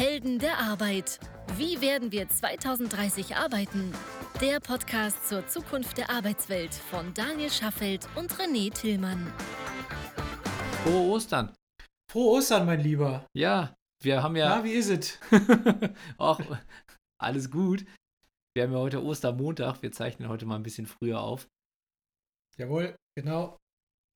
Helden der Arbeit. Wie werden wir 2030 arbeiten? Der Podcast zur Zukunft der Arbeitswelt von Daniel Schaffelt und René Tillmann. Frohe Ostern. Frohe Ostern, mein Lieber. Ja, wir haben ja. Na, wie ist es? Auch alles gut. Wir haben ja heute Ostermontag. Wir zeichnen heute mal ein bisschen früher auf. Jawohl, genau.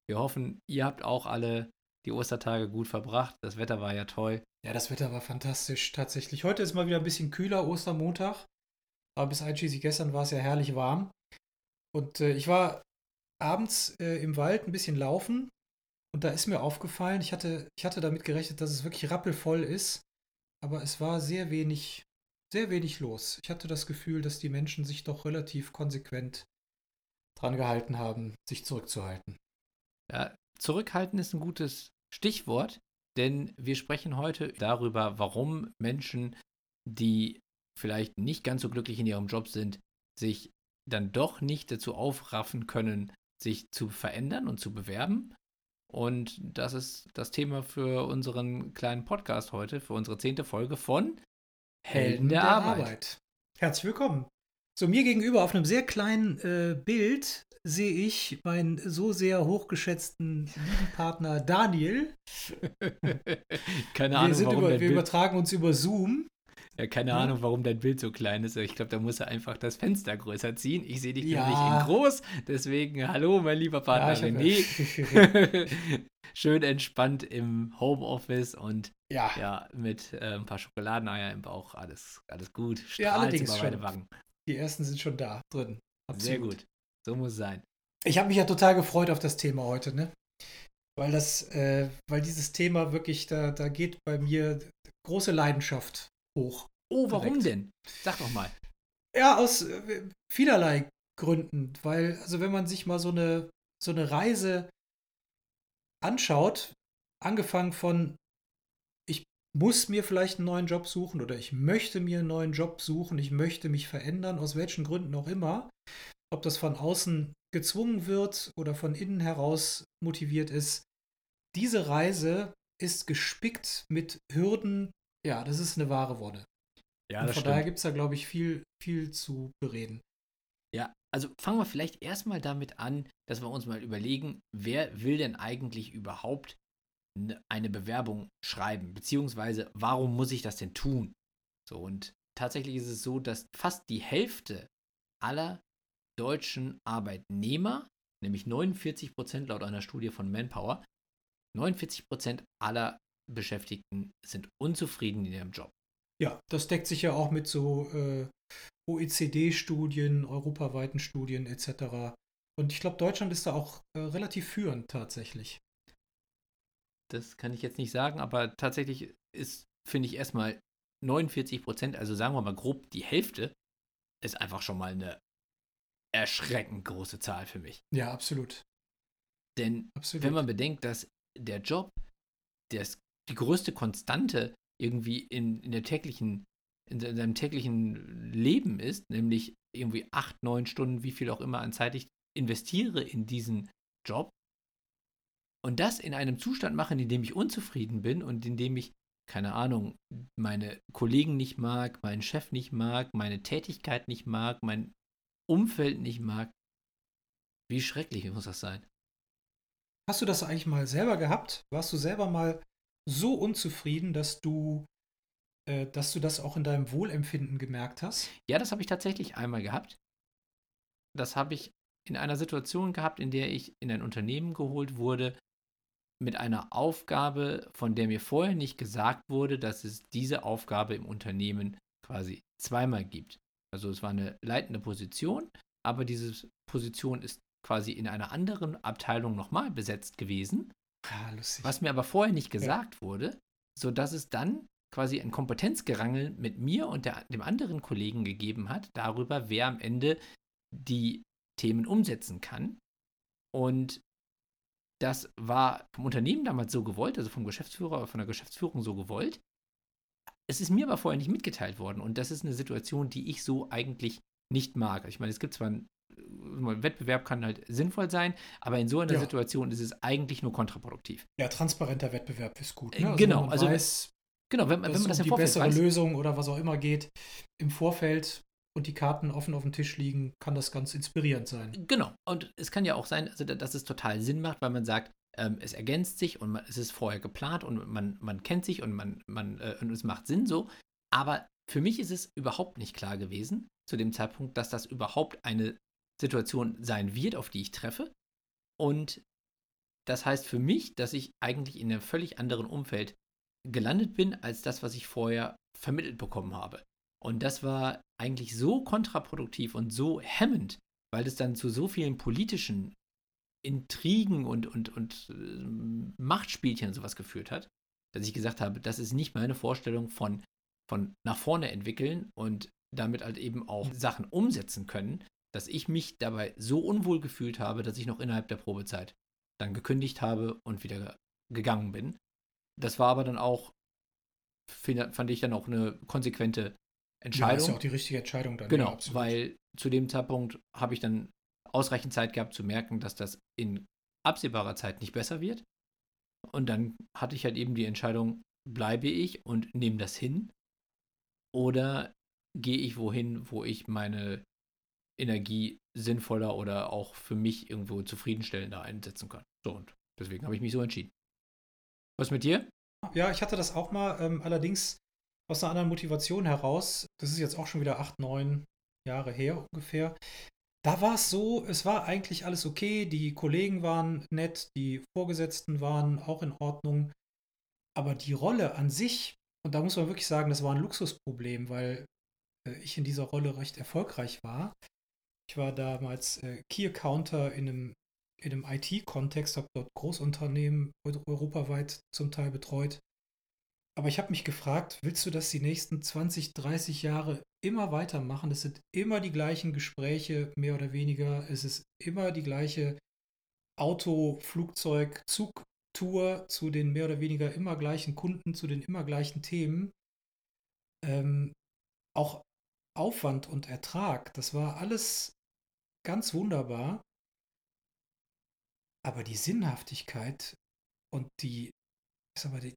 Wir hoffen, ihr habt auch alle die Ostertage gut verbracht. Das Wetter war ja toll. Ja, das Wetter war fantastisch, tatsächlich. Heute ist mal wieder ein bisschen kühler, Ostermontag. Aber bis einschließlich gestern war es ja herrlich warm. Und äh, ich war abends äh, im Wald ein bisschen laufen. Und da ist mir aufgefallen, ich hatte, ich hatte damit gerechnet, dass es wirklich rappelvoll ist. Aber es war sehr wenig, sehr wenig los. Ich hatte das Gefühl, dass die Menschen sich doch relativ konsequent dran gehalten haben, sich zurückzuhalten. Ja, zurückhalten ist ein gutes Stichwort, denn wir sprechen heute darüber, warum Menschen, die vielleicht nicht ganz so glücklich in ihrem Job sind, sich dann doch nicht dazu aufraffen können, sich zu verändern und zu bewerben. Und das ist das Thema für unseren kleinen Podcast heute, für unsere zehnte Folge von Helden der, der Arbeit. Arbeit. Herzlich willkommen. So, mir gegenüber auf einem sehr kleinen äh, Bild sehe ich meinen so sehr hochgeschätzten lieben Partner Daniel. keine Ahnung, wir warum über, Wir Bild übertragen uns über Zoom. Ja, keine ja. Ahnung, warum dein Bild so klein ist. Ich glaube, da muss er einfach das Fenster größer ziehen. Ich sehe dich ja. nämlich in groß. Deswegen, hallo, mein lieber Partner ja, René. Schön entspannt im Homeoffice und ja, ja mit äh, ein paar Schokoladeneier im Bauch. Alles, alles gut. Strahlt ja, allerdings über meine Wangen. Die ersten sind schon da drin. Absolut. Sehr gut. So muss es sein. Ich habe mich ja total gefreut auf das Thema heute, ne? Weil das, äh, weil dieses Thema wirklich, da, da geht bei mir große Leidenschaft hoch. Oh, warum direkt. denn? Sag doch mal. Ja, aus äh, vielerlei Gründen. Weil, also wenn man sich mal so eine, so eine Reise anschaut, angefangen von muss mir vielleicht einen neuen Job suchen oder ich möchte mir einen neuen Job suchen, ich möchte mich verändern, aus welchen Gründen auch immer. Ob das von außen gezwungen wird oder von innen heraus motiviert ist. Diese Reise ist gespickt mit Hürden. Ja, das ist eine wahre Wonne. Ja, Und von stimmt. daher gibt es da, glaube ich, viel, viel zu bereden. Ja, also fangen wir vielleicht erstmal damit an, dass wir uns mal überlegen, wer will denn eigentlich überhaupt eine Bewerbung schreiben, beziehungsweise warum muss ich das denn tun? So, und tatsächlich ist es so, dass fast die Hälfte aller deutschen Arbeitnehmer, nämlich 49 Prozent laut einer Studie von Manpower, 49 Prozent aller Beschäftigten sind unzufrieden in ihrem Job. Ja, das deckt sich ja auch mit so äh, OECD-Studien, europaweiten Studien etc. Und ich glaube, Deutschland ist da auch äh, relativ führend tatsächlich das kann ich jetzt nicht sagen, aber tatsächlich ist, finde ich, erstmal 49 Prozent, also sagen wir mal grob die Hälfte, ist einfach schon mal eine erschreckend große Zahl für mich. Ja, absolut. Denn absolut. wenn man bedenkt, dass der Job das, die größte Konstante irgendwie in, in der täglichen, in seinem täglichen Leben ist, nämlich irgendwie acht, neun Stunden, wie viel auch immer an Zeit ich investiere in diesen Job, und das in einem Zustand machen, in dem ich unzufrieden bin und in dem ich, keine Ahnung, meine Kollegen nicht mag, meinen Chef nicht mag, meine Tätigkeit nicht mag, mein Umfeld nicht mag. Wie schrecklich muss das sein? Hast du das eigentlich mal selber gehabt? Warst du selber mal so unzufrieden, dass du, äh, dass du das auch in deinem Wohlempfinden gemerkt hast? Ja, das habe ich tatsächlich einmal gehabt. Das habe ich in einer Situation gehabt, in der ich in ein Unternehmen geholt wurde, mit einer Aufgabe, von der mir vorher nicht gesagt wurde, dass es diese Aufgabe im Unternehmen quasi zweimal gibt. Also es war eine leitende Position, aber diese Position ist quasi in einer anderen Abteilung nochmal besetzt gewesen. Ah, was mir aber vorher nicht gesagt ja. wurde, sodass es dann quasi ein Kompetenzgerangel mit mir und der, dem anderen Kollegen gegeben hat, darüber, wer am Ende die Themen umsetzen kann. Und das war vom Unternehmen damals so gewollt, also vom Geschäftsführer oder von der Geschäftsführung so gewollt. Es ist mir aber vorher nicht mitgeteilt worden und das ist eine Situation, die ich so eigentlich nicht mag. Ich meine, es gibt zwar ein Wettbewerb kann halt sinnvoll sein, aber in so einer ja. Situation ist es eigentlich nur kontraproduktiv. Ja, transparenter Wettbewerb ist gut. Ne? Also genau, also weiß, Genau, wenn, man- wenn man das es um im die Vorfeld bessere weiß. Lösung oder was auch immer geht, im Vorfeld und die Karten offen auf dem Tisch liegen, kann das ganz inspirierend sein. Genau. Und es kann ja auch sein, also, da- dass es total Sinn macht, weil man sagt, ähm, es ergänzt sich und man, es ist vorher geplant und man, man kennt sich und, man, man, äh, und es macht Sinn so. Aber für mich ist es überhaupt nicht klar gewesen, zu dem Zeitpunkt, dass das überhaupt eine Situation sein wird, auf die ich treffe. Und das heißt für mich, dass ich eigentlich in einem völlig anderen Umfeld gelandet bin, als das, was ich vorher vermittelt bekommen habe. Und das war eigentlich so kontraproduktiv und so hemmend, weil es dann zu so vielen politischen Intrigen und, und, und äh, Machtspielchen und sowas geführt hat, dass ich gesagt habe, das ist nicht meine Vorstellung von, von nach vorne entwickeln und damit halt eben auch Sachen umsetzen können, dass ich mich dabei so unwohl gefühlt habe, dass ich noch innerhalb der Probezeit dann gekündigt habe und wieder gegangen bin. Das war aber dann auch, fand ich dann auch eine konsequente Ja, Entscheidung. ist ja auch die richtige Entscheidung dann. Genau, ja, weil zu dem Zeitpunkt habe ich dann ausreichend Zeit gehabt zu merken, dass das in absehbarer Zeit nicht besser wird. Und dann hatte ich halt eben die Entscheidung, bleibe ich und nehme das hin oder gehe ich wohin, wo ich meine Energie sinnvoller oder auch für mich irgendwo zufriedenstellender einsetzen kann. So, und deswegen habe ich mich so entschieden. Was mit dir? Ja, ich hatte das auch mal, ähm, allerdings aus einer anderen Motivation heraus. Das ist jetzt auch schon wieder acht, neun Jahre her ungefähr. Da war es so, es war eigentlich alles okay. Die Kollegen waren nett, die Vorgesetzten waren auch in Ordnung. Aber die Rolle an sich, und da muss man wirklich sagen, das war ein Luxusproblem, weil äh, ich in dieser Rolle recht erfolgreich war. Ich war damals äh, Key Accounter in einem, in einem IT-Kontext, habe dort Großunternehmen eu- europaweit zum Teil betreut. Aber ich habe mich gefragt, willst du das die nächsten 20, 30 Jahre immer weitermachen? Es sind immer die gleichen Gespräche, mehr oder weniger. Es ist immer die gleiche Auto-, Flugzeug-, Zugtour zu den mehr oder weniger immer gleichen Kunden, zu den immer gleichen Themen. Ähm, auch Aufwand und Ertrag, das war alles ganz wunderbar. Aber die Sinnhaftigkeit und die, sag mal, die,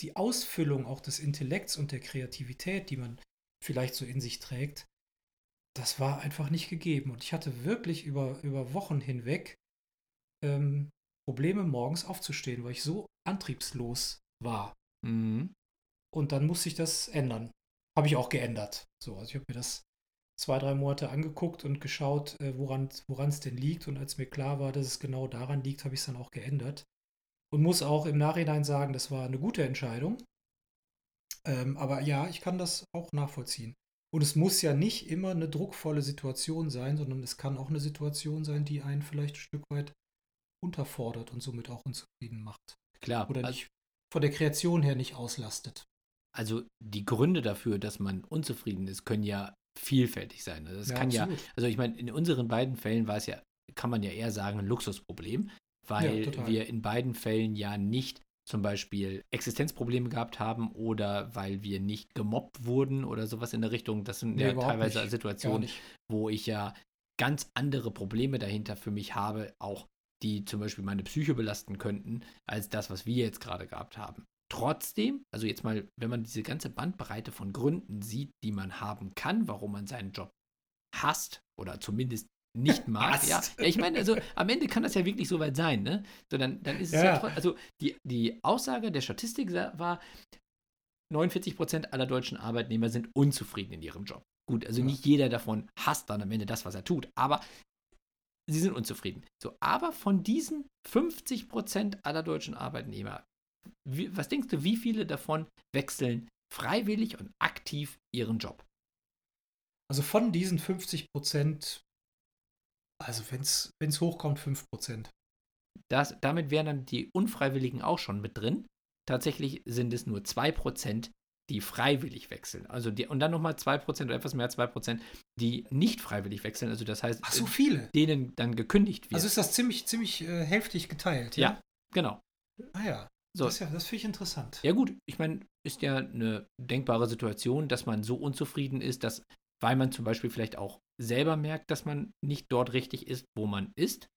die- Ausfüllung auch des Intellekts und der Kreativität, die man vielleicht so in sich trägt, das war einfach nicht gegeben. Und ich hatte wirklich über, über Wochen hinweg ähm, Probleme, morgens aufzustehen, weil ich so antriebslos war. Mhm. Und dann musste ich das ändern. Habe ich auch geändert. So, also ich habe mir das zwei, drei Monate angeguckt und geschaut, äh, woran es denn liegt. Und als mir klar war, dass es genau daran liegt, habe ich es dann auch geändert. Und muss auch im Nachhinein sagen, das war eine gute Entscheidung. Ähm, aber ja, ich kann das auch nachvollziehen. Und es muss ja nicht immer eine druckvolle Situation sein, sondern es kann auch eine Situation sein, die einen vielleicht ein Stück weit unterfordert und somit auch unzufrieden macht. Klar. Oder also- nicht von der Kreation her nicht auslastet. Also die Gründe dafür, dass man unzufrieden ist, können ja vielfältig sein. Also das kann ja, absolut. also ich meine, in unseren beiden Fällen war es ja, kann man ja eher sagen, ein Luxusproblem, weil Ja, wir in beiden Fällen ja nicht zum Beispiel Existenzprobleme gehabt haben oder weil wir nicht gemobbt wurden oder sowas in der Richtung. Das sind Nee, ja teilweise nicht. Situationen, wo ich ja ganz andere Probleme dahinter für mich habe, auch die zum Beispiel meine Psyche belasten könnten, als das, was wir jetzt gerade gehabt haben. Trotzdem, also jetzt mal, wenn man diese ganze Bandbreite von Gründen sieht, die man haben kann, warum man seinen Job hasst oder zumindest nicht mag. Hasst. ja, ja, ich meine, also am Ende kann das ja wirklich so weit sein, ne? So, dann, dann ist es Ja, ja, also die, die Aussage der Statistik war, 49% aller deutschen Arbeitnehmer sind unzufrieden in ihrem Job. Gut, also Ja. nicht jeder davon hasst dann am Ende das, was er tut, aber sie sind unzufrieden. So, aber von diesen 50% aller deutschen Arbeitnehmer, wie, was denkst du, wie viele davon wechseln freiwillig und aktiv ihren Job? Also von diesen 50 Prozent, also wenn es hochkommt, 5 Prozent. Das, damit wären dann die Unfreiwilligen auch schon mit drin. Tatsächlich sind es nur 2%, die freiwillig wechseln. Also die, und dann nochmal 2% oder etwas mehr als 2%, die nicht freiwillig wechseln. Also das heißt, Ach so viele. denen dann gekündigt wird. Also ist das ziemlich, ziemlich äh, hälftig geteilt. ja, genau. Ah ja. So. Das, ja, das finde ich interessant. Ja gut, ich meine, ist ja eine denkbare Situation, dass man so unzufrieden ist, dass, weil man zum Beispiel vielleicht auch selber merkt, dass man nicht dort richtig ist, wo man ist.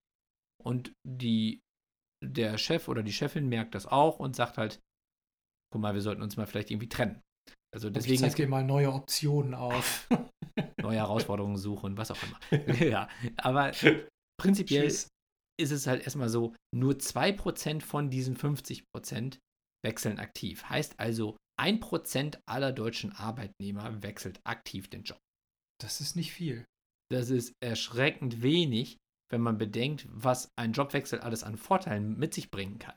Und die, der Chef oder die Chefin merkt das auch und sagt halt, guck mal, wir sollten uns mal vielleicht irgendwie trennen. Also deswegen. Ich zeig dir mal neue Optionen auf. neue Herausforderungen suchen, was auch immer. ja, aber prinzipiell Tschüss. ist es halt erstmal so, nur 2% von diesen 50% wechseln aktiv. Heißt also, 1% aller deutschen Arbeitnehmer wechselt aktiv den Job. Das ist nicht viel. Das ist erschreckend wenig, wenn man bedenkt, was ein Jobwechsel alles an Vorteilen mit sich bringen kann.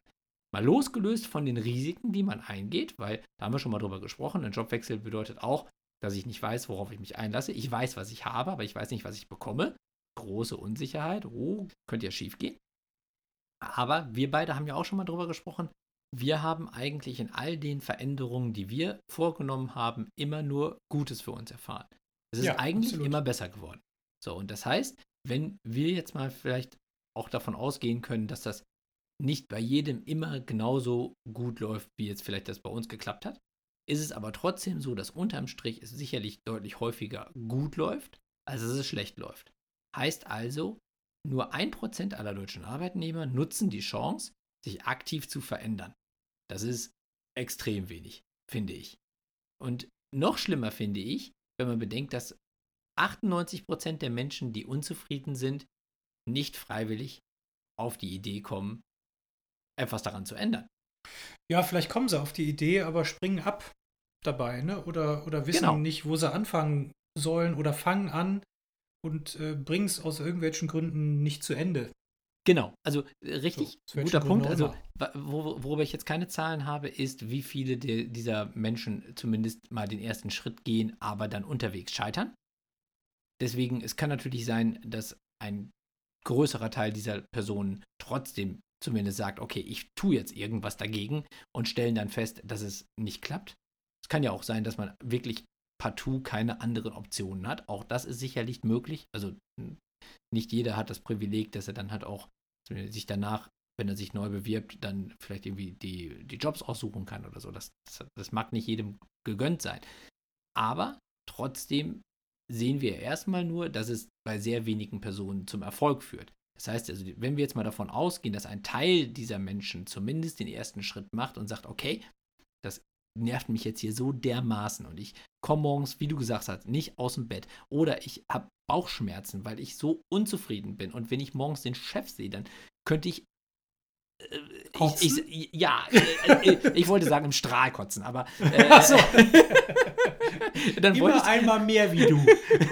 Mal losgelöst von den Risiken, die man eingeht, weil da haben wir schon mal drüber gesprochen. Ein Jobwechsel bedeutet auch, dass ich nicht weiß, worauf ich mich einlasse. Ich weiß, was ich habe, aber ich weiß nicht, was ich bekomme. Große Unsicherheit. Oh, könnte ja schief gehen. Aber wir beide haben ja auch schon mal drüber gesprochen. Wir haben eigentlich in all den Veränderungen, die wir vorgenommen haben, immer nur Gutes für uns erfahren. Es ist ja, eigentlich absolut. immer besser geworden. So, und das heißt, wenn wir jetzt mal vielleicht auch davon ausgehen können, dass das nicht bei jedem immer genauso gut läuft, wie jetzt vielleicht das bei uns geklappt hat, ist es aber trotzdem so, dass unterm Strich es sicherlich deutlich häufiger gut läuft, als es schlecht läuft. Heißt also, nur ein Prozent aller deutschen Arbeitnehmer nutzen die Chance, sich aktiv zu verändern. Das ist extrem wenig, finde ich. Und noch schlimmer finde ich, wenn man bedenkt, dass 98 Prozent der Menschen, die unzufrieden sind, nicht freiwillig auf die Idee kommen, etwas daran zu ändern. Ja, vielleicht kommen sie auf die Idee, aber springen ab dabei, ne? Oder, oder wissen genau. nicht, wo sie anfangen sollen oder fangen an und äh, bringen es aus irgendwelchen Gründen nicht zu Ende. Genau, also äh, richtig so, guter Punkt. Also, wo, worüber ich jetzt keine Zahlen habe, ist, wie viele de, dieser Menschen zumindest mal den ersten Schritt gehen, aber dann unterwegs scheitern. Deswegen, es kann natürlich sein, dass ein größerer Teil dieser Personen trotzdem zumindest sagt, okay, ich tue jetzt irgendwas dagegen und stellen dann fest, dass es nicht klappt. Es kann ja auch sein, dass man wirklich partout keine anderen Optionen hat. Auch das ist sicherlich möglich. Also nicht jeder hat das Privileg, dass er dann halt auch sich danach, wenn er sich neu bewirbt, dann vielleicht irgendwie die, die Jobs aussuchen kann oder so. Das, das, das mag nicht jedem gegönnt sein. Aber trotzdem sehen wir erstmal nur, dass es bei sehr wenigen Personen zum Erfolg führt. Das heißt also, wenn wir jetzt mal davon ausgehen, dass ein Teil dieser Menschen zumindest den ersten Schritt macht und sagt, okay, das nervt mich jetzt hier so dermaßen und ich komme morgens, wie du gesagt hast, nicht aus dem Bett oder ich habe Bauchschmerzen, weil ich so unzufrieden bin und wenn ich morgens den Chef sehe, dann könnte ich äh, ich, ich, ja, äh, äh, ich wollte sagen im Strahl kotzen, aber äh, so. dann Immer ich, einmal mehr wie du.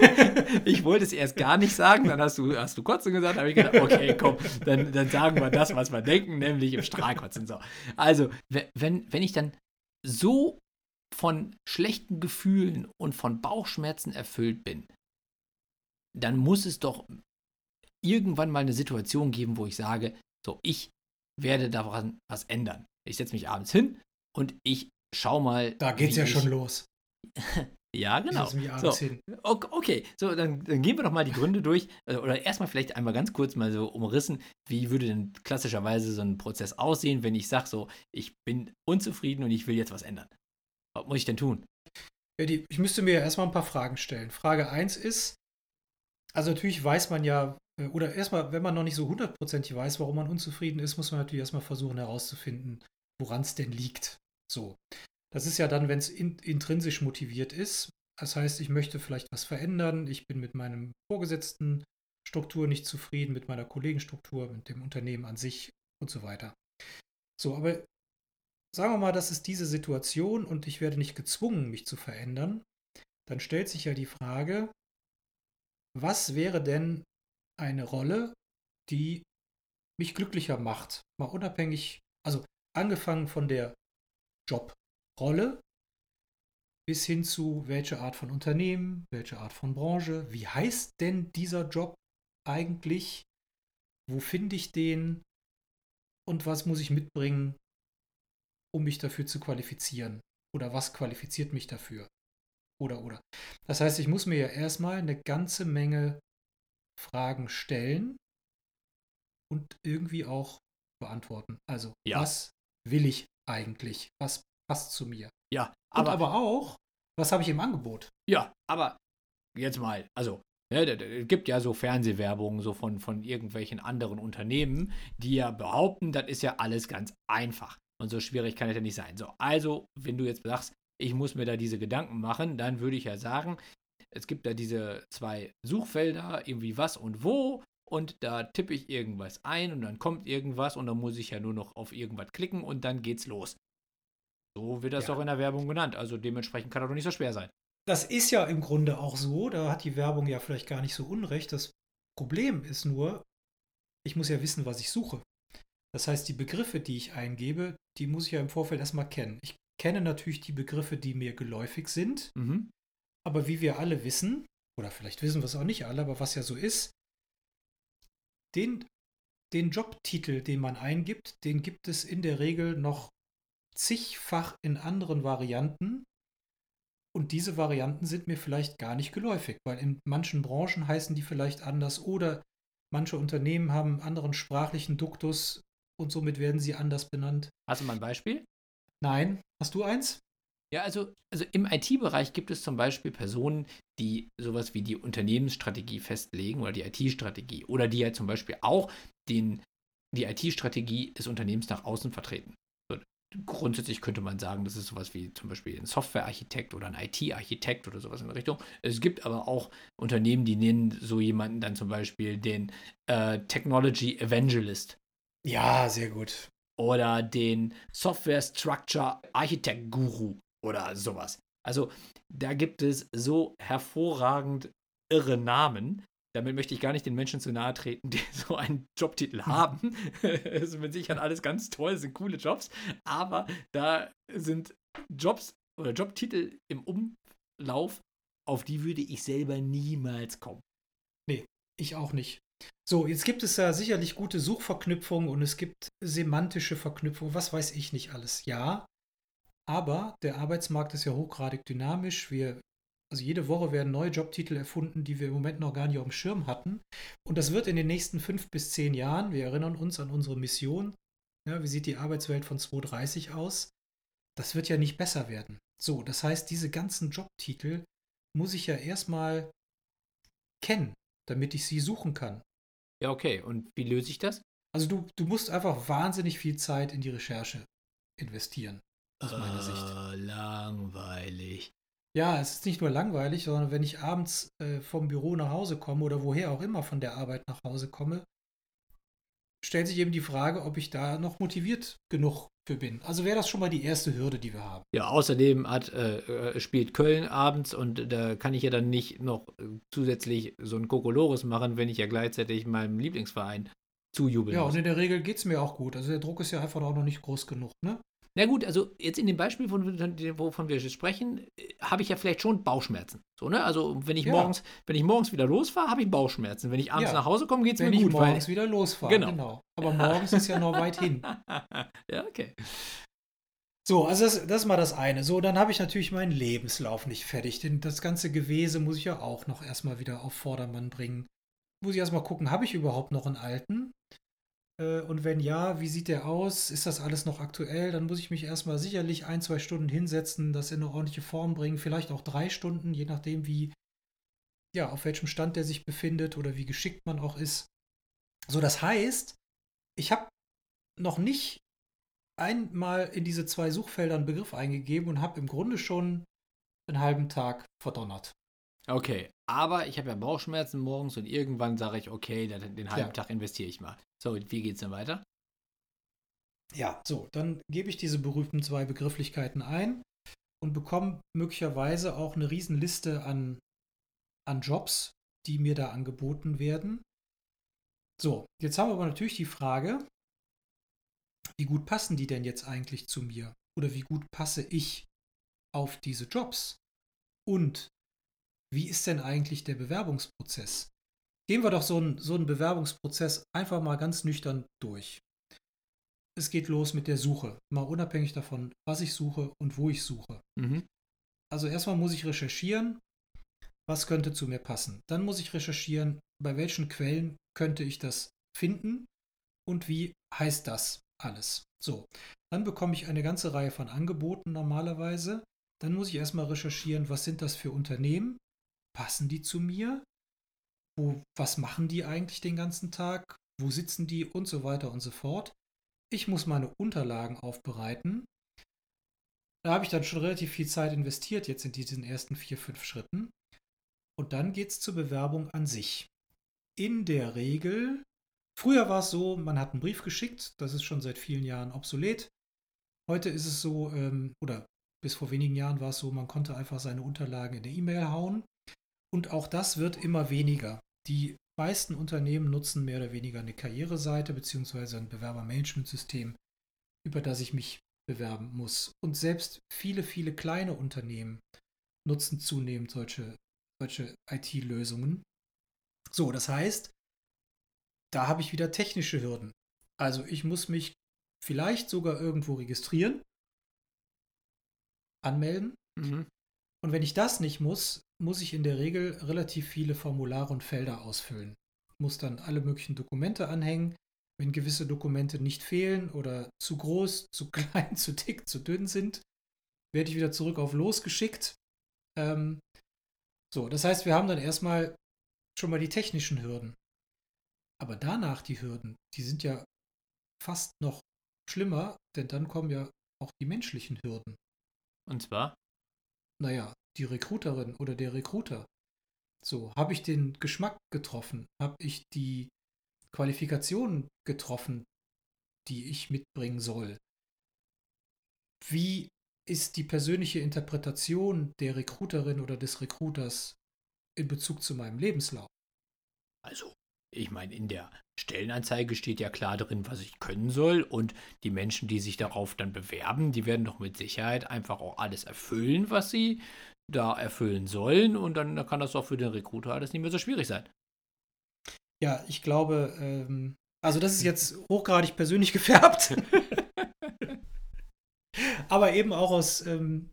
ich wollte es erst gar nicht sagen, dann hast du, hast du kotzen gesagt, habe ich gedacht, okay, komm, dann, dann sagen wir das, was wir denken, nämlich im Strahl kotzen. So. Also, wenn, wenn ich dann so von schlechten Gefühlen und von Bauchschmerzen erfüllt bin, dann muss es doch irgendwann mal eine Situation geben, wo ich sage, so, ich werde daran was ändern. Ich setze mich abends hin und ich schau mal. Da geht's ja ich, schon los. ja, genau. Ich mich abends so, hin. Okay, so dann, dann, gehen wir doch mal die Gründe durch. Äh, oder erstmal vielleicht einmal ganz kurz mal so umrissen, wie würde denn klassischerweise so ein Prozess aussehen, wenn ich sage, so, ich bin unzufrieden und ich will jetzt was ändern. Was muss ich denn tun? Ich müsste mir erstmal ein paar Fragen stellen. Frage 1 ist, also natürlich weiß man ja, äh, oder erstmal, wenn man noch nicht so hundertprozentig weiß, warum man unzufrieden ist, muss man natürlich erstmal versuchen herauszufinden, woran es denn liegt. So. Das ist ja dann, wenn es in, intrinsisch motiviert ist. Das heißt, ich möchte vielleicht was verändern, ich bin mit meinem Vorgesetzten Struktur nicht zufrieden, mit meiner Kollegenstruktur, mit dem Unternehmen an sich und so weiter. So, aber sagen wir mal, das ist diese Situation und ich werde nicht gezwungen, mich zu verändern. Dann stellt sich ja die Frage, was wäre denn eine Rolle, die mich glücklicher macht. Mal unabhängig, also angefangen von der Jobrolle bis hin zu welche Art von Unternehmen, welche Art von Branche, wie heißt denn dieser Job eigentlich, wo finde ich den? Und was muss ich mitbringen, um mich dafür zu qualifizieren? Oder was qualifiziert mich dafür oder oder. Das heißt, ich muss mir ja erstmal eine ganze Menge Fragen stellen und irgendwie auch beantworten. Also, ja. was will ich eigentlich? Was passt zu mir? Ja, aber, und aber auch, was habe ich im Angebot? Ja, aber jetzt mal, also ja, es gibt ja so Fernsehwerbungen so von, von irgendwelchen anderen Unternehmen, die ja behaupten, das ist ja alles ganz einfach. Und so schwierig kann es ja nicht sein. So, also, wenn du jetzt sagst, ich muss mir da diese Gedanken machen, dann würde ich ja sagen, es gibt da diese zwei Suchfelder, irgendwie was und wo. Und da tippe ich irgendwas ein und dann kommt irgendwas und dann muss ich ja nur noch auf irgendwas klicken und dann geht's los. So wird das Ja. auch in der Werbung genannt. Also dementsprechend kann das doch nicht so schwer sein. Das ist ja im Grunde auch so, da hat die Werbung ja vielleicht gar nicht so unrecht. Das Problem ist nur, ich muss ja wissen, was ich suche. Das heißt, die Begriffe, die ich eingebe, die muss ich ja im Vorfeld erstmal kennen. Ich kenne natürlich die Begriffe, die mir geläufig sind, Mhm. aber wie wir alle wissen, oder vielleicht wissen wir es auch nicht alle, aber was ja so ist, den, den Jobtitel, den man eingibt, den gibt es in der Regel noch zigfach in anderen Varianten. Und diese Varianten sind mir vielleicht gar nicht geläufig, weil in manchen Branchen heißen die vielleicht anders oder manche Unternehmen haben einen anderen sprachlichen Duktus und somit werden sie anders benannt. Hast du mal ein Beispiel? Nein, hast du eins? Ja, also, also im IT-Bereich gibt es zum Beispiel Personen, die sowas wie die Unternehmensstrategie festlegen oder die IT-Strategie oder die ja zum Beispiel auch den, die IT-Strategie des Unternehmens nach außen vertreten. So, grundsätzlich könnte man sagen, das ist sowas wie zum Beispiel ein Software-Architekt oder ein IT-Architekt oder sowas in der Richtung. Es gibt aber auch Unternehmen, die nennen so jemanden dann zum Beispiel den äh, Technology Evangelist Ja, sehr gut. Oder den Software Structure Architect Guru oder sowas. Also da gibt es so hervorragend irre Namen. Damit möchte ich gar nicht den Menschen zu nahe treten, die so einen Jobtitel haben. Es ist mit Sicherheit alles ganz toll, sind coole Jobs, aber da sind Jobs oder Jobtitel im Umlauf, auf die würde ich selber niemals kommen. Ich auch nicht. So, jetzt gibt es ja sicherlich gute Suchverknüpfungen und es gibt semantische Verknüpfungen, was weiß ich nicht alles. Ja, aber der Arbeitsmarkt ist ja hochgradig dynamisch. Wir, also jede Woche werden neue Jobtitel erfunden, die wir im Moment noch gar nicht auf dem Schirm hatten. Und das wird in den nächsten fünf bis zehn Jahren, wir erinnern uns an unsere Mission, ja, wie sieht die Arbeitswelt von 2030 aus? Das wird ja nicht besser werden. So, das heißt, diese ganzen Jobtitel muss ich ja erstmal kennen, damit ich sie suchen kann. Ja, okay. Und wie löse ich das? Also du, du musst einfach wahnsinnig viel Zeit in die Recherche investieren, aus meiner Sicht. Äh, langweilig. Ja, es ist nicht nur langweilig, sondern wenn ich abends äh, vom Büro nach Hause komme oder woher auch immer von der Arbeit nach Hause komme, stellt sich eben die Frage, ob ich da noch motiviert genug für bin. Also wäre das schon mal die erste Hürde, die wir haben. Ja, außerdem hat, äh, äh, spielt Köln abends und da kann ich ja dann nicht noch äh, zusätzlich so ein Kokolores machen, wenn ich ja gleichzeitig meinem Lieblingsverein zujubeln Ja, muss. und in der Regel geht es mir auch gut. Also der Druck ist ja einfach auch noch nicht groß genug, ne? Na gut, also jetzt in dem Beispiel, von, wovon wir sprechen, äh, habe ich ja vielleicht schon Bauchschmerzen. So, ne? Also wenn ich Ja. morgens, wenn ich morgens wieder losfahre, habe ich Bauchschmerzen. Wenn ich abends Ja. nach Hause komme, geht es mir Wenn ich gut. weil- morgens wieder losfahre. Genau. Aber morgens ist ja noch weit hin. ja, okay. So, also das, das ist mal das eine. So, dann habe ich natürlich meinen Lebenslauf nicht fertig. Denn das ganze Gewese muss ich ja auch noch erstmal wieder auf Vordermann bringen. Muss ich erstmal gucken, habe ich überhaupt noch einen alten? Äh, Und wenn ja, wie sieht der aus? Ist das alles noch aktuell? Dann muss ich mich erstmal sicherlich ein, zwei Stunden hinsetzen, das in eine ordentliche Form bringen. Vielleicht auch drei Stunden, je nachdem, wie, ja, auf welchem Stand der sich befindet oder wie geschickt man auch ist. So, das heißt, ich habe noch nicht einmal in diese zwei Suchfelder einen Begriff eingegeben und habe im Grunde schon einen halben Tag verdonnert. Okay, aber ich habe ja Bauchschmerzen morgens und irgendwann sage ich, okay, den, den halben Ja. Tag investiere ich mal. So, wie geht's denn weiter? Ja, so, dann gebe ich diese berühmten zwei Begrifflichkeiten ein und bekomme möglicherweise auch eine Riesenliste an, an Jobs, die mir da angeboten werden. So, jetzt haben wir aber natürlich die Frage, wie gut passen die denn jetzt eigentlich zu mir? Oder wie gut passe ich auf diese Jobs? Und wie ist denn eigentlich der Bewerbungsprozess? Gehen wir doch so einen, so einen Bewerbungsprozess einfach mal ganz nüchtern durch. Es geht los mit der Suche, mal unabhängig davon, was ich suche und wo ich suche. Mhm. Also erstmal muss ich recherchieren, was könnte zu mir passen. Dann muss ich recherchieren, bei welchen Quellen könnte ich das finden und wie heißt das alles. So, dann bekomme ich eine ganze Reihe von Angeboten normalerweise. Dann muss ich erstmal recherchieren, was sind das für Unternehmen? Passen die zu mir? Wo, was machen die eigentlich den ganzen Tag? Wo sitzen die und so weiter und so fort. ich muss meine Unterlagen aufbereiten. Da habe ich dann schon relativ viel Zeit investiert, jetzt in diesen ersten vier, fünf Schritten. Und dann geht es zur Bewerbung an sich. In der Regel, früher war es so, man hat einen Brief geschickt, das ist schon seit vielen Jahren obsolet. Heute ist es so, ähm, oder bis vor wenigen Jahren war es so, man konnte einfach seine Unterlagen in eine E-Mail hauen. Und auch das wird immer weniger. Die meisten Unternehmen nutzen mehr oder weniger eine Karriereseite bzw. ein Bewerbermanagementsystem, über das ich mich bewerben muss. Und selbst viele, viele kleine Unternehmen nutzen zunehmend solche, solche IT-Lösungen. So, das heißt, da habe ich wieder technische Hürden. Also ich muss mich vielleicht sogar irgendwo registrieren, anmelden. Mhm. Und wenn ich das nicht muss, muss ich in der Regel relativ viele Formulare und Felder ausfüllen. Ich muss dann alle möglichen Dokumente anhängen. Wenn gewisse Dokumente nicht fehlen oder zu groß, zu klein, zu dick, zu dünn sind, werde ich wieder zurück auf losgeschickt. Ähm, so, das heißt, wir haben dann erstmal schon mal die technischen Hürden. Aber danach die Hürden, die sind ja fast noch schlimmer, denn dann kommen ja auch die menschlichen Hürden. Und zwar? Naja, die Recruiterin oder der Recruiter. So, habe ich den Geschmack getroffen? Habe ich die Qualifikationen getroffen, die ich mitbringen soll? Wie ist die persönliche Interpretation der Recruiterin oder des Recruiters in Bezug zu meinem Lebenslauf? Also, ich meine, in der Stellenanzeige steht ja klar drin, was ich können soll. Und die Menschen, die sich darauf dann bewerben, die werden doch mit Sicherheit einfach auch alles erfüllen, was sie da erfüllen sollen und dann, kann das auch für den Recruiter alles nicht mehr so schwierig sein. Ja, ich glaube, ähm, also das ist jetzt hochgradig persönlich gefärbt. Aber eben auch aus ähm,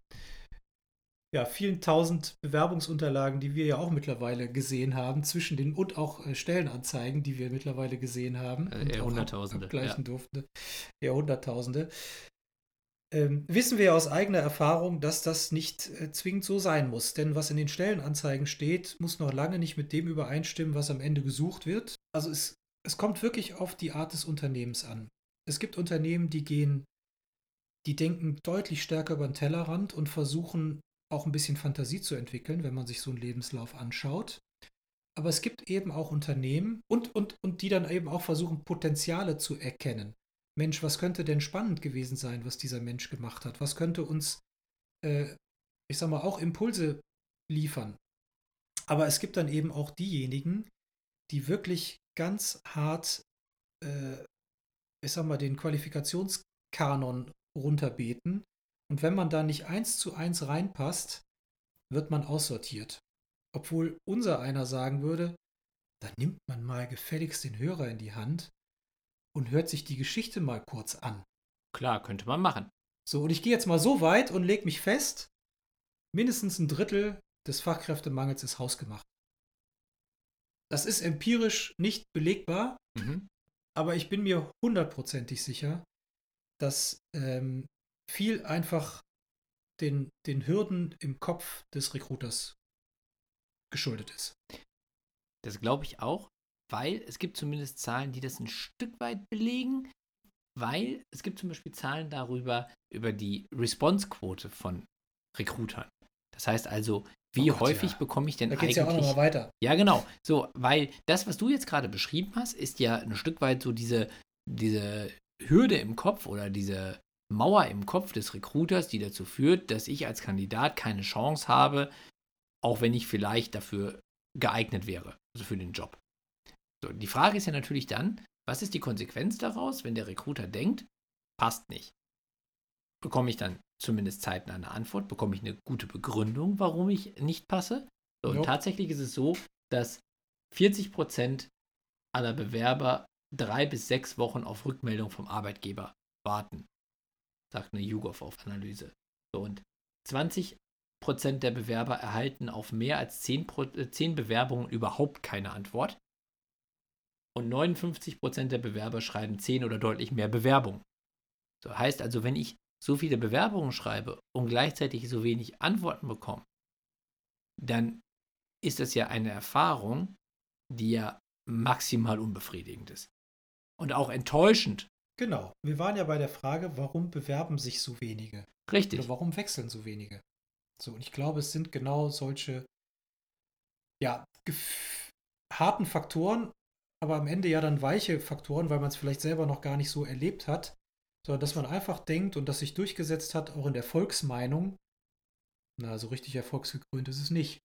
ja, vielen tausend Bewerbungsunterlagen, die wir ja auch mittlerweile gesehen haben, zwischen den und auch äh, Stellenanzeigen, die wir mittlerweile gesehen haben. Äh, eher Hunderttausende. Ja. durften. Eher Hunderttausende ähm, wissen wir aus eigener Erfahrung, dass das nicht äh, zwingend so sein muss. Denn was in den Stellenanzeigen steht, muss noch lange nicht mit dem übereinstimmen, was am Ende gesucht wird. Also es, es kommt wirklich auf die Art des Unternehmens an. Es gibt Unternehmen, die gehen, die denken deutlich stärker über den Tellerrand und versuchen auch ein bisschen Fantasie zu entwickeln, wenn man sich so einen Lebenslauf anschaut. Aber es gibt eben auch Unternehmen und, und, und die dann eben auch versuchen, Potenziale zu erkennen. Mensch, was könnte denn spannend gewesen sein, was dieser Mensch gemacht hat? Was könnte uns, äh, ich sag mal, auch Impulse liefern? Aber es gibt dann eben auch diejenigen, die wirklich ganz hart, äh, ich sag mal, den Qualifikationskanon runterbeten. Und wenn man da nicht eins zu eins reinpasst, wird man aussortiert. Obwohl unser einer sagen würde, da nimmt man mal gefälligst den Hörer in die Hand und hört sich die Geschichte mal kurz an. Klar, könnte man machen. So, und ich gehe jetzt mal so weit und lege mich fest, mindestens ein Drittel des Fachkräftemangels ist hausgemacht. Das ist empirisch nicht belegbar, mhm. aber ich bin mir hundertprozentig sicher, dass ähm, viel einfach den, den Hürden im Kopf des Recruiters geschuldet ist. Das glaube ich auch weil es gibt zumindest Zahlen, die das ein Stück weit belegen, weil es gibt zum Beispiel Zahlen darüber, über die Response-Quote von Recruitern. Das heißt also, wie oh Gott, häufig ja. bekomme ich denn da eigentlich. Ja, auch noch mal weiter. ja, genau. So, weil das, was du jetzt gerade beschrieben hast, ist ja ein Stück weit so diese, diese Hürde im Kopf oder diese Mauer im Kopf des Recruiters, die dazu führt, dass ich als Kandidat keine Chance habe, auch wenn ich vielleicht dafür geeignet wäre, also für den Job. So, die Frage ist ja natürlich dann, was ist die Konsequenz daraus, wenn der Recruiter denkt, passt nicht? Bekomme ich dann zumindest zeitnah eine Antwort? Bekomme ich eine gute Begründung, warum ich nicht passe? So, und tatsächlich ist es so, dass 40 Prozent aller Bewerber drei bis sechs Wochen auf Rückmeldung vom Arbeitgeber warten, sagt eine YouGov-Analyse. So, und 20 Prozent der Bewerber erhalten auf mehr als 10, 10 äh, Bewerbungen überhaupt keine Antwort und 59% der Bewerber schreiben 10 oder deutlich mehr Bewerbungen. So heißt also, wenn ich so viele Bewerbungen schreibe und gleichzeitig so wenig Antworten bekomme, dann ist das ja eine Erfahrung, die ja maximal unbefriedigend ist. Und auch enttäuschend Genau. Wir waren ja bei der Frage, warum bewerben sich so wenige? Richtig. Oder warum wechseln so wenige? So, und ich glaube, es sind genau solche, ja, harten Faktoren, aber am Ende ja dann weiche Faktoren, weil man es vielleicht selber noch gar nicht so erlebt hat, sondern dass man einfach denkt und das sich durchgesetzt hat, auch in der Volksmeinung. Na, so richtig erfolgsgekrönt ist es nicht.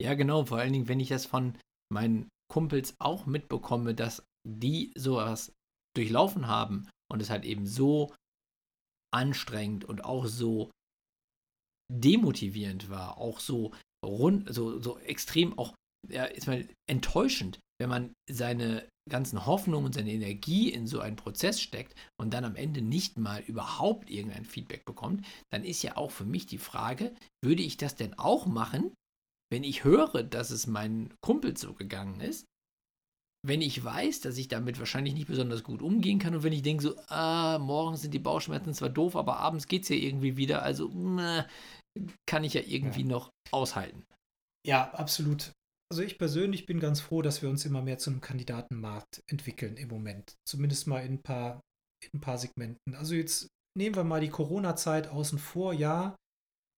Ja, genau. Vor allen Dingen, wenn ich das von meinen Kumpels auch mitbekomme, dass die sowas durchlaufen haben und es halt eben so anstrengend und auch so demotivierend war, auch so rund, so, so extrem auch ja, ist mal enttäuschend, wenn man seine ganzen Hoffnungen und seine Energie in so einen Prozess steckt und dann am Ende nicht mal überhaupt irgendein Feedback bekommt, dann ist ja auch für mich die Frage, würde ich das denn auch machen, wenn ich höre, dass es meinen Kumpel so gegangen ist? Wenn ich weiß, dass ich damit wahrscheinlich nicht besonders gut umgehen kann und wenn ich denke so, ah, morgens sind die Bauchschmerzen zwar doof, aber abends geht es ja irgendwie wieder, also mh, kann ich ja irgendwie ja. noch aushalten. Ja, absolut. Also ich persönlich bin ganz froh, dass wir uns immer mehr zu einem Kandidatenmarkt entwickeln im Moment. Zumindest mal in ein paar, in ein paar Segmenten. Also jetzt nehmen wir mal die Corona-Zeit außen vor. Ja,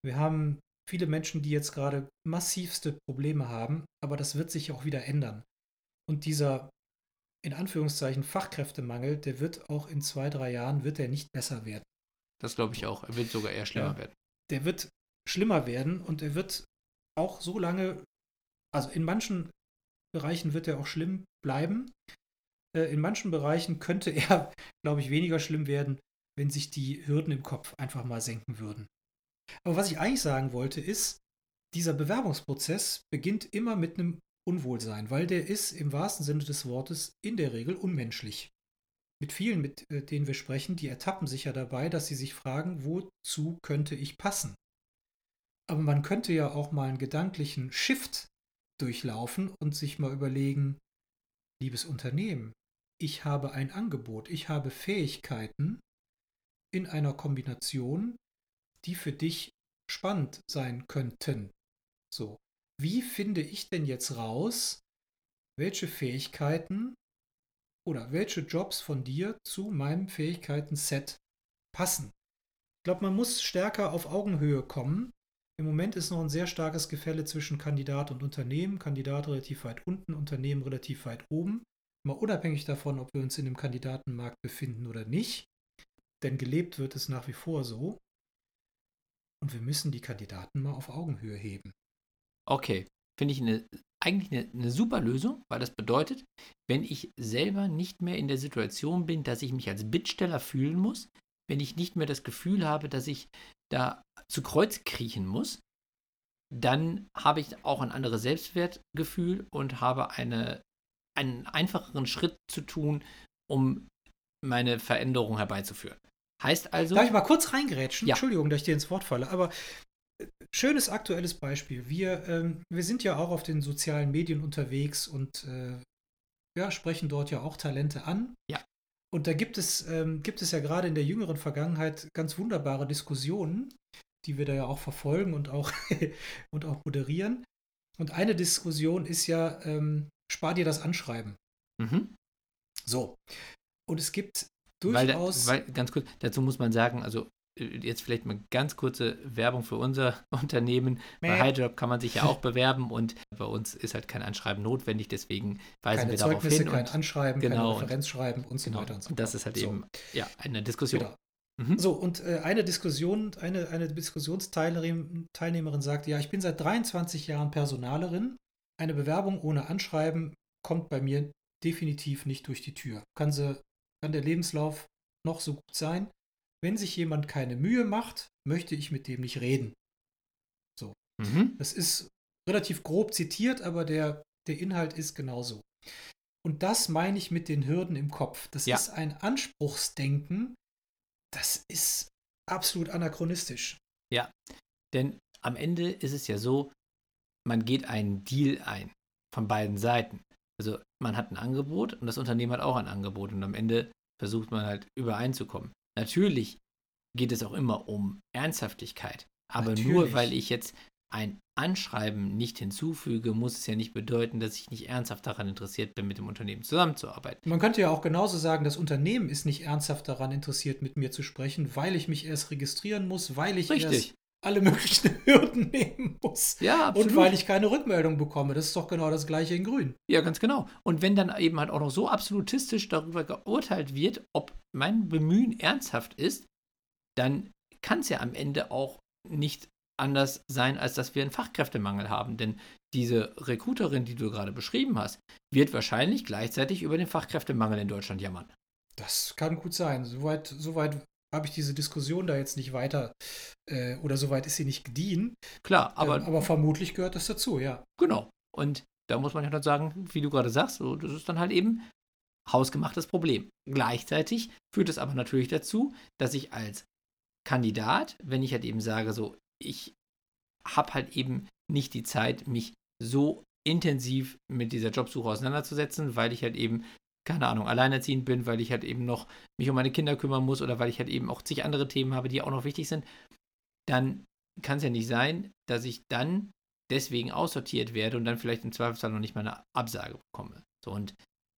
wir haben viele Menschen, die jetzt gerade massivste Probleme haben, aber das wird sich auch wieder ändern. Und dieser in Anführungszeichen Fachkräftemangel, der wird auch in zwei, drei Jahren, wird er nicht besser werden. Das glaube ich auch. Er wird sogar eher schlimmer ja, werden. Der wird schlimmer werden und er wird auch so lange, also in manchen Bereichen wird er auch schlimm bleiben. Äh, in manchen Bereichen könnte er, glaube ich, weniger schlimm werden, wenn sich die Hürden im Kopf einfach mal senken würden. Aber was ich eigentlich sagen wollte, ist, dieser Bewerbungsprozess beginnt immer mit einem Unwohlsein, weil der ist im wahrsten Sinne des Wortes in der Regel unmenschlich. Mit vielen, mit äh, denen wir sprechen, die ertappen sich ja dabei, dass sie sich fragen, wozu könnte ich passen? Aber man könnte ja auch mal einen gedanklichen Shift durchlaufen und sich mal überlegen, liebes Unternehmen, ich habe ein Angebot, ich habe Fähigkeiten in einer Kombination, die für dich spannend sein könnten. So, wie finde ich denn jetzt raus, welche Fähigkeiten oder welche Jobs von dir zu meinem Fähigkeiten-Set passen? Ich glaube, man muss stärker auf Augenhöhe kommen. Im Moment ist noch ein sehr starkes Gefälle zwischen Kandidat und Unternehmen. Kandidat relativ weit unten, Unternehmen relativ weit oben. Mal unabhängig davon, ob wir uns in dem Kandidatenmarkt befinden oder nicht. Denn gelebt wird es nach wie vor so. Und wir müssen die Kandidaten mal auf Augenhöhe heben. Okay, finde ich eine, eigentlich eine, eine, super Lösung, weil das bedeutet, wenn ich selber nicht mehr in der Situation bin, dass ich mich als Bittsteller fühlen muss, wenn ich nicht mehr das Gefühl habe, dass ich da zu Kreuz kriechen muss, dann habe ich auch ein anderes Selbstwertgefühl und habe eine, einen einfacheren Schritt zu tun, um meine Veränderung herbeizuführen. Heißt also. Darf ich mal kurz reingerätschen? Ja. Entschuldigung, dass ich dir ins Wort falle, aber äh, schönes aktuelles Beispiel. Wir, ähm, wir sind ja auch auf den sozialen Medien unterwegs und äh, ja, sprechen dort ja auch Talente an. Ja. Und da gibt es, ähm, gibt es ja gerade in der jüngeren Vergangenheit ganz wunderbare Diskussionen, die wir da ja auch verfolgen und auch, und auch moderieren. Und eine Diskussion ist ja, ähm, spar dir das Anschreiben. Mhm. So. Und es gibt durchaus. Weil, weil, ganz kurz, dazu muss man sagen, also äh, jetzt vielleicht mal ganz kurze Werbung für unser Unternehmen. Mäh. Bei HighJob kann man sich ja auch bewerben und bei uns ist halt kein Anschreiben notwendig, deswegen weisen keine wir darauf hin. Kein Anschreiben, genau, keine Referenzschreiben und so genau, weiter und so fort. Das ist halt so. eben ja, eine Diskussion. Genau. Mhm. So, und äh, eine Diskussion, eine, eine Diskussionsteilnehmerin sagt, ja, ich bin seit 23 Jahren Personalerin. Eine Bewerbung ohne Anschreiben kommt bei mir definitiv nicht durch die Tür. Kann sie kann der Lebenslauf noch so gut sein. Wenn sich jemand keine Mühe macht, möchte ich mit dem nicht reden. So. Mhm. Das ist relativ grob zitiert, aber der, der Inhalt ist genauso. Und das meine ich mit den Hürden im Kopf. Das ja. ist ein Anspruchsdenken, das ist absolut anachronistisch. Ja, denn am Ende ist es ja so, man geht einen Deal ein von beiden Seiten. Also man hat ein Angebot und das Unternehmen hat auch ein Angebot und am Ende versucht man halt übereinzukommen. Natürlich geht es auch immer um Ernsthaftigkeit, aber Natürlich. nur weil ich jetzt ein Anschreiben nicht hinzufüge, muss es ja nicht bedeuten, dass ich nicht ernsthaft daran interessiert bin, mit dem Unternehmen zusammenzuarbeiten. Man könnte ja auch genauso sagen, das Unternehmen ist nicht ernsthaft daran interessiert, mit mir zu sprechen, weil ich mich erst registrieren muss, weil ich Richtig. erst alle möglichen Hürden nehmen muss. Ja, absolut. Und weil ich keine Rückmeldung bekomme. Das ist doch genau das gleiche in Grün. Ja, ganz genau. Und wenn dann eben halt auch noch so absolutistisch darüber geurteilt wird, ob mein Bemühen ernsthaft ist, dann kann es ja am Ende auch nicht anders sein, als dass wir einen Fachkräftemangel haben. Denn diese Recruiterin, die du gerade beschrieben hast, wird wahrscheinlich gleichzeitig über den Fachkräftemangel in Deutschland jammern. Das kann gut sein. Soweit, soweit habe ich diese Diskussion da jetzt nicht weiter äh, oder soweit ist sie nicht gediehen. Klar, aber, ähm, aber vermutlich gehört das dazu, ja. genau. Und da muss man ja dann sagen, wie du gerade sagst, so, das ist dann halt eben hausgemachtes Problem. Gleichzeitig führt es aber natürlich dazu, dass ich als Kandidat, wenn ich halt eben sage, so, ich habe halt eben nicht die Zeit, mich so intensiv mit dieser Jobsuche auseinanderzusetzen, weil ich halt eben, keine Ahnung, alleinerziehend bin, weil ich halt eben noch mich um meine Kinder kümmern muss oder weil ich halt eben auch zig andere Themen habe, die auch noch wichtig sind, dann kann es ja nicht sein, dass ich dann deswegen aussortiert werde und dann vielleicht im Zweifelsfall noch nicht mal eine Absage bekomme. So und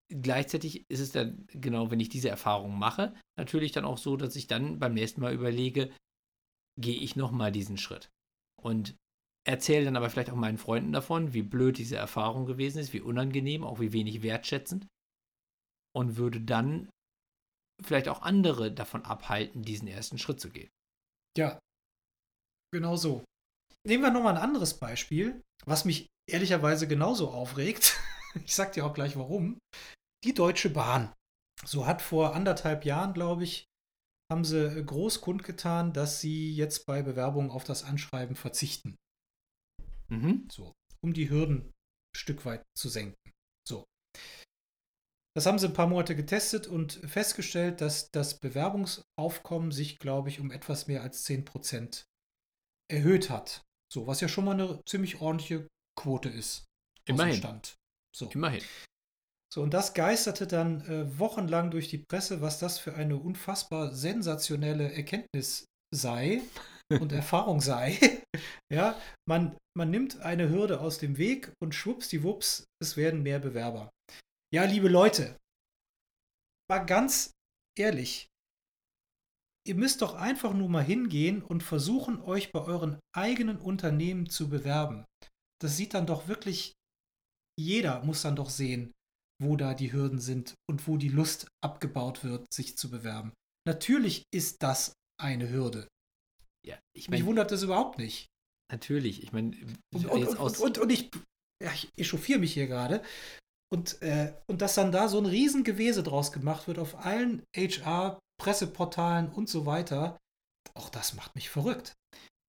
gleichzeitig ist es dann, genau, wenn ich diese Erfahrung mache, natürlich dann auch so, dass ich dann beim nächsten Mal überlege, gehe ich nochmal diesen Schritt. Und erzähle dann aber vielleicht auch meinen Freunden davon, wie blöd diese Erfahrung gewesen ist, wie unangenehm, auch wie wenig wertschätzend. Und würde dann vielleicht auch andere davon abhalten, diesen ersten Schritt zu gehen. Ja, genau so. Nehmen wir nochmal ein anderes Beispiel, was mich ehrlicherweise genauso aufregt. Ich sag dir auch gleich warum. Die Deutsche Bahn. So hat vor anderthalb Jahren, glaube ich, haben sie groß kundgetan, dass sie jetzt bei Bewerbungen auf das Anschreiben verzichten. Mhm. So, um die Hürden ein Stück weit zu senken. So. Das haben sie ein paar Monate getestet und festgestellt, dass das Bewerbungsaufkommen sich, glaube ich, um etwas mehr als 10% erhöht hat. So, was ja schon mal eine ziemlich ordentliche Quote ist. Immerhin. Stand. So. Immerhin. So, und das geisterte dann äh, wochenlang durch die Presse, was das für eine unfassbar sensationelle Erkenntnis sei und Erfahrung sei. ja, man, man nimmt eine Hürde aus dem Weg und schwuppsdiwupps, es werden mehr Bewerber. Ja, liebe Leute, mal ganz ehrlich, ihr müsst doch einfach nur mal hingehen und versuchen, euch bei euren eigenen Unternehmen zu bewerben. Das sieht dann doch wirklich, jeder muss dann doch sehen, wo da die Hürden sind und wo die Lust abgebaut wird, sich zu bewerben. Natürlich ist das eine Hürde. Ja, ich Mich meine, wundert das überhaupt nicht. natürlich. Ich meine, Und, und, und, und, und ich, ja, ich echauffiere mich hier gerade. Und, äh, und dass dann da so ein Riesengewese draus gemacht wird auf allen HR, Presseportalen und so weiter, auch das macht mich verrückt.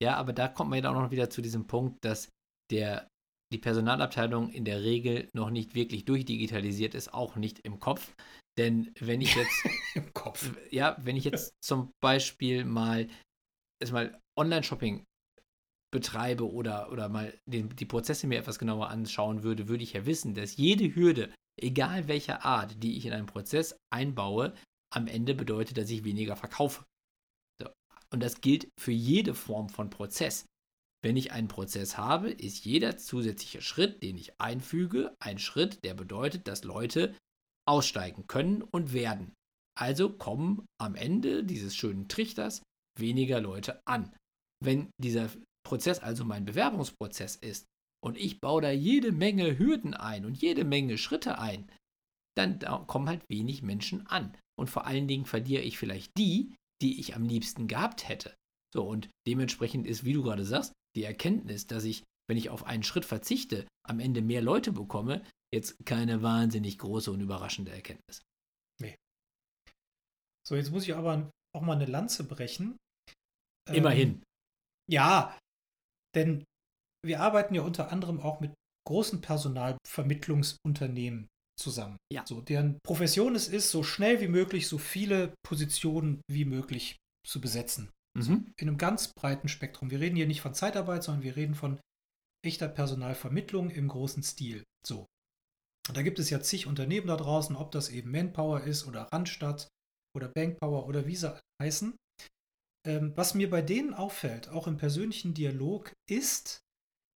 Ja, aber da kommt man ja auch noch wieder zu diesem Punkt, dass der, die Personalabteilung in der Regel noch nicht wirklich durchdigitalisiert ist, auch nicht im Kopf. Denn wenn ich jetzt, Im Kopf. ja, wenn ich jetzt zum Beispiel mal, erstmal Online-Shopping betreibe oder, oder mal den, die Prozesse mir etwas genauer anschauen würde, würde ich ja wissen, dass jede Hürde, egal welcher Art, die ich in einen Prozess einbaue, am Ende bedeutet, dass ich weniger verkaufe. So. Und das gilt für jede Form von Prozess. Wenn ich einen Prozess habe, ist jeder zusätzliche Schritt, den ich einfüge, ein Schritt, der bedeutet, dass Leute aussteigen können und werden. Also kommen am Ende dieses schönen Trichters weniger Leute an. Wenn dieser Prozess also mein Bewerbungsprozess ist und ich baue da jede Menge Hürden ein und jede Menge Schritte ein, dann da kommen halt wenig Menschen an. Und vor allen Dingen verliere ich vielleicht die, die ich am liebsten gehabt hätte. So, und dementsprechend ist, wie du gerade sagst, die Erkenntnis, dass ich, wenn ich auf einen Schritt verzichte, am Ende mehr Leute bekomme, jetzt keine wahnsinnig große und überraschende Erkenntnis. So, jetzt muss ich aber auch mal eine Lanze brechen. Ähm, Immerhin. Ja, denn wir arbeiten ja unter anderem auch mit großen Personalvermittlungsunternehmen zusammen. Ja. So, deren Profession es ist, so schnell wie möglich so viele Positionen wie möglich zu besetzen. Mhm. In einem ganz breiten Spektrum. Wir reden hier nicht von Zeitarbeit, sondern wir reden von echter Personalvermittlung im großen Stil. So. Und da gibt es ja zig Unternehmen da draußen, ob das eben Manpower ist oder Randstadt oder Bankpower oder wie sie heißen. Ähm, was mir bei denen auffällt, auch im persönlichen Dialog, ist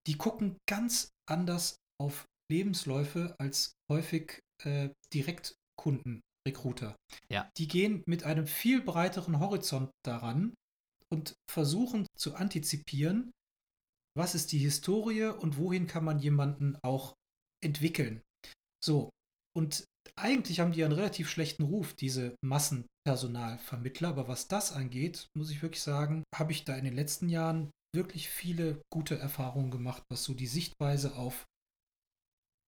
die gucken ganz anders auf Lebensläufe als häufig äh, Direktkundenrecruiter. Ja. Die gehen mit einem viel breiteren Horizont daran und versuchen zu antizipieren, was ist die Historie und wohin kann man jemanden auch entwickeln. So, und eigentlich haben die einen relativ schlechten Ruf, diese Massenpersonalvermittler, aber was das angeht, muss ich wirklich sagen, habe ich da in den letzten Jahren wirklich viele gute Erfahrungen gemacht, was so die Sichtweise auf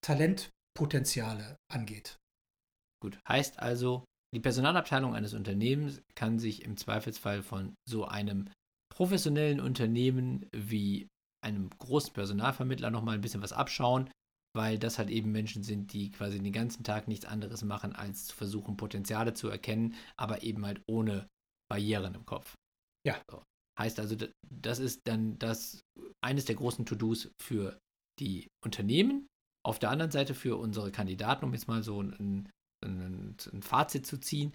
Talentpotenziale angeht. Gut, heißt also, die Personalabteilung eines Unternehmens kann sich im Zweifelsfall von so einem professionellen Unternehmen wie einem großen Personalvermittler nochmal ein bisschen was abschauen, weil das halt eben Menschen sind, die quasi den ganzen Tag nichts anderes machen, als zu versuchen, Potenziale zu erkennen, aber eben halt ohne Barrieren im Kopf. Ja. So. Heißt also, das ist dann das eines der großen To-Dos für die Unternehmen. Auf der anderen Seite für unsere Kandidaten, um jetzt mal so ein, ein, ein Fazit zu ziehen,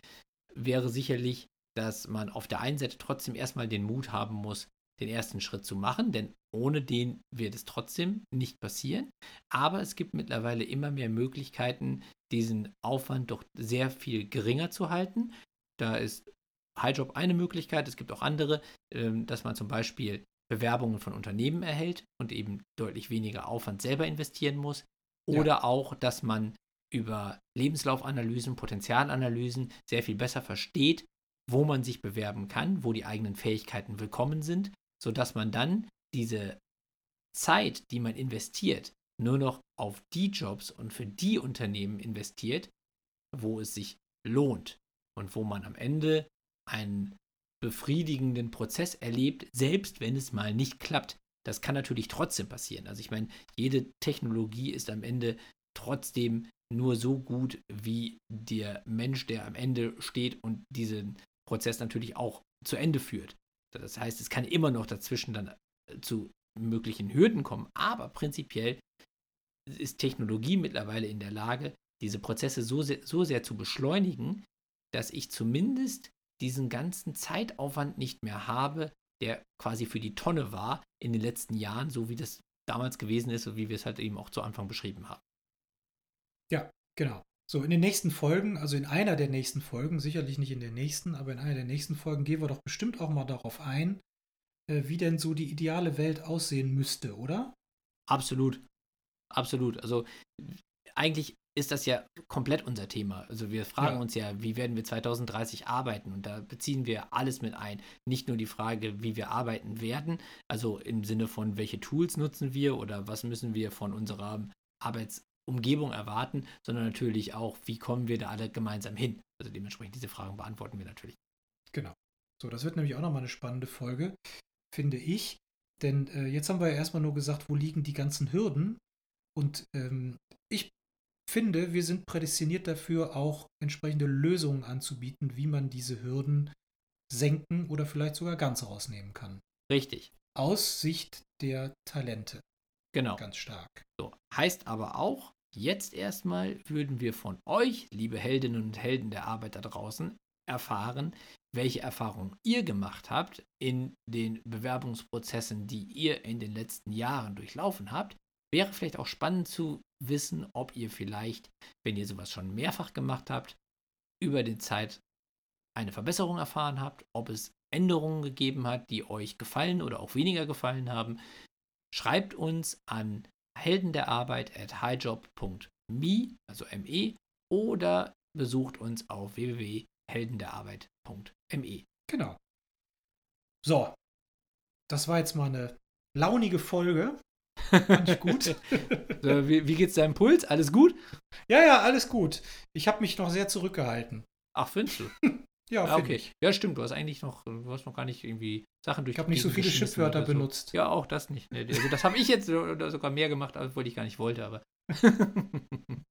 wäre sicherlich, dass man auf der einen Seite trotzdem erstmal den Mut haben muss, den ersten Schritt zu machen, denn ohne den wird es trotzdem nicht passieren. Aber es gibt mittlerweile immer mehr Möglichkeiten, diesen Aufwand doch sehr viel geringer zu halten. Da ist Highjob eine Möglichkeit, es gibt auch andere, ähm, dass man zum Beispiel Bewerbungen von Unternehmen erhält und eben deutlich weniger Aufwand selber investieren muss. Oder ja. auch, dass man über Lebenslaufanalysen, Potenzialanalysen sehr viel besser versteht, wo man sich bewerben kann, wo die eigenen Fähigkeiten willkommen sind, sodass man dann diese Zeit, die man investiert, nur noch auf die Jobs und für die Unternehmen investiert, wo es sich lohnt und wo man am Ende einen befriedigenden Prozess erlebt, selbst wenn es mal nicht klappt. Das kann natürlich trotzdem passieren. Also ich meine, jede Technologie ist am Ende trotzdem nur so gut wie der Mensch, der am Ende steht und diesen Prozess natürlich auch zu Ende führt. Das heißt, es kann immer noch dazwischen dann äh, zu möglichen Hürden kommen, aber prinzipiell ist Technologie mittlerweile in der Lage, diese Prozesse so sehr, so sehr zu beschleunigen, dass ich zumindest diesen ganzen Zeitaufwand nicht mehr habe, der quasi für die Tonne war in den letzten Jahren, so wie das damals gewesen ist und wie wir es halt eben auch zu Anfang beschrieben haben. Genau. So, in den nächsten Folgen, also in einer der nächsten Folgen, sicherlich nicht in der nächsten, aber in einer der nächsten Folgen gehen wir doch bestimmt auch mal darauf ein, äh, wie denn so die ideale Welt aussehen müsste, oder? Absolut. Absolut. Also eigentlich ist das ja komplett unser Thema. Also wir fragen ja. uns ja, wie werden wir 2030 arbeiten? Und da beziehen wir alles mit ein. Nicht nur die Frage, wie wir arbeiten werden, also im Sinne von, welche Tools nutzen wir oder was müssen wir von unserer Arbeitsumgebung erwarten, sondern natürlich auch, wie kommen wir da alle gemeinsam hin? Also dementsprechend diese Fragen beantworten wir natürlich. Genau. So, das wird nämlich auch nochmal eine spannende Folge, finde ich. Denn äh, jetzt haben wir ja erstmal nur gesagt, wo liegen die ganzen Hürden. Und ähm, ich finde, wir sind prädestiniert dafür, auch entsprechende Lösungen anzubieten, wie man diese Hürden senken oder vielleicht sogar ganz rausnehmen kann. Richtig. Aus Sicht der Talente. Genau. Ganz stark. So, heißt aber auch, jetzt erstmal würden wir von euch, liebe Heldinnen und Helden der Arbeit da draußen, erfahren, welche Erfahrungen ihr gemacht habt in den Bewerbungsprozessen, die ihr in den letzten Jahren durchlaufen habt. Wäre vielleicht auch spannend zu wissen, ob ihr vielleicht, wenn ihr sowas schon mehrfach gemacht habt, über die Zeit eine Verbesserung erfahren habt, ob es Änderungen gegeben hat, die euch gefallen oder auch weniger gefallen haben. Schreibt uns an helden der Arbeit at highjob.me, also me, oder besucht uns auf www.heldenderarbeit.me. Genau. So, das war jetzt mal eine launige Folge. Fand ich gut. so, wie, wie geht's deinem Puls? Alles gut? Ja, ja, alles gut. Ich habe mich noch sehr zurückgehalten. Ach, findest du? ja, ah, okay. Ich. Ja, stimmt. Du hast eigentlich noch, du hast noch gar nicht irgendwie Sachen durch. Ich habe nicht so viele Schimpfwörter so. benutzt. Ja, auch das nicht. Also das habe ich jetzt sogar mehr gemacht, als ich gar nicht wollte, aber.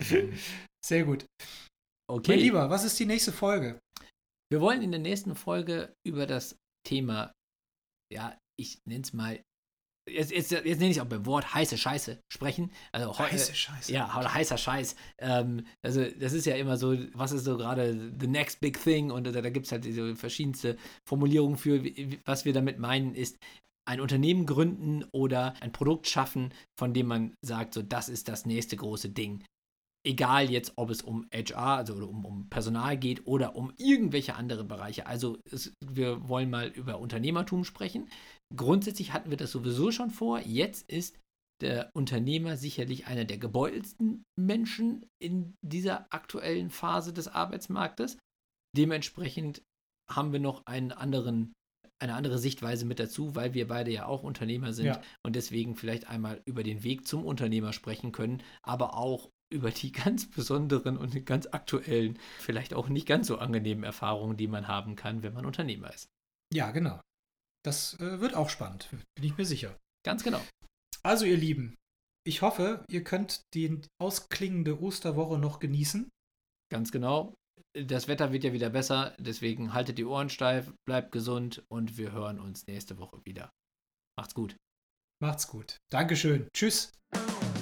sehr gut. Okay. Mein Lieber, was ist die nächste Folge? Wir wollen in der nächsten Folge über das Thema, ja, ich nenne es mal jetzt, jetzt, jetzt nenne ich auch beim Wort heiße Scheiße sprechen. Also heiße Scheiße. Ja, oder heißer Scheiß. Ähm, also das ist ja immer so, was ist so gerade the next big thing und da, da gibt es halt diese verschiedenste Formulierungen für, was wir damit meinen, ist ein Unternehmen gründen oder ein Produkt schaffen, von dem man sagt, so das ist das nächste große Ding. Egal jetzt, ob es um HR, also um, um Personal geht oder um irgendwelche andere Bereiche. Also es, wir wollen mal über Unternehmertum sprechen. Grundsätzlich hatten wir das sowieso schon vor. Jetzt ist der Unternehmer sicherlich einer der gebeutelsten Menschen in dieser aktuellen Phase des Arbeitsmarktes. Dementsprechend haben wir noch einen anderen, eine andere Sichtweise mit dazu, weil wir beide ja auch Unternehmer sind Ja. und deswegen vielleicht einmal über den Weg zum Unternehmer sprechen können, aber auch über die ganz besonderen und ganz aktuellen, vielleicht auch nicht ganz so angenehmen Erfahrungen, die man haben kann, wenn man Unternehmer ist. Ja, genau. Das äh, wird auch spannend, bin ich mir sicher. Ganz genau. Also, ihr Lieben, ich hoffe, ihr könnt die ausklingende Osterwoche noch genießen. Ganz genau. Das Wetter wird ja wieder besser, deswegen haltet die Ohren steif, bleibt gesund und wir hören uns nächste Woche wieder. Macht's gut. Macht's gut. Dankeschön. Tschüss.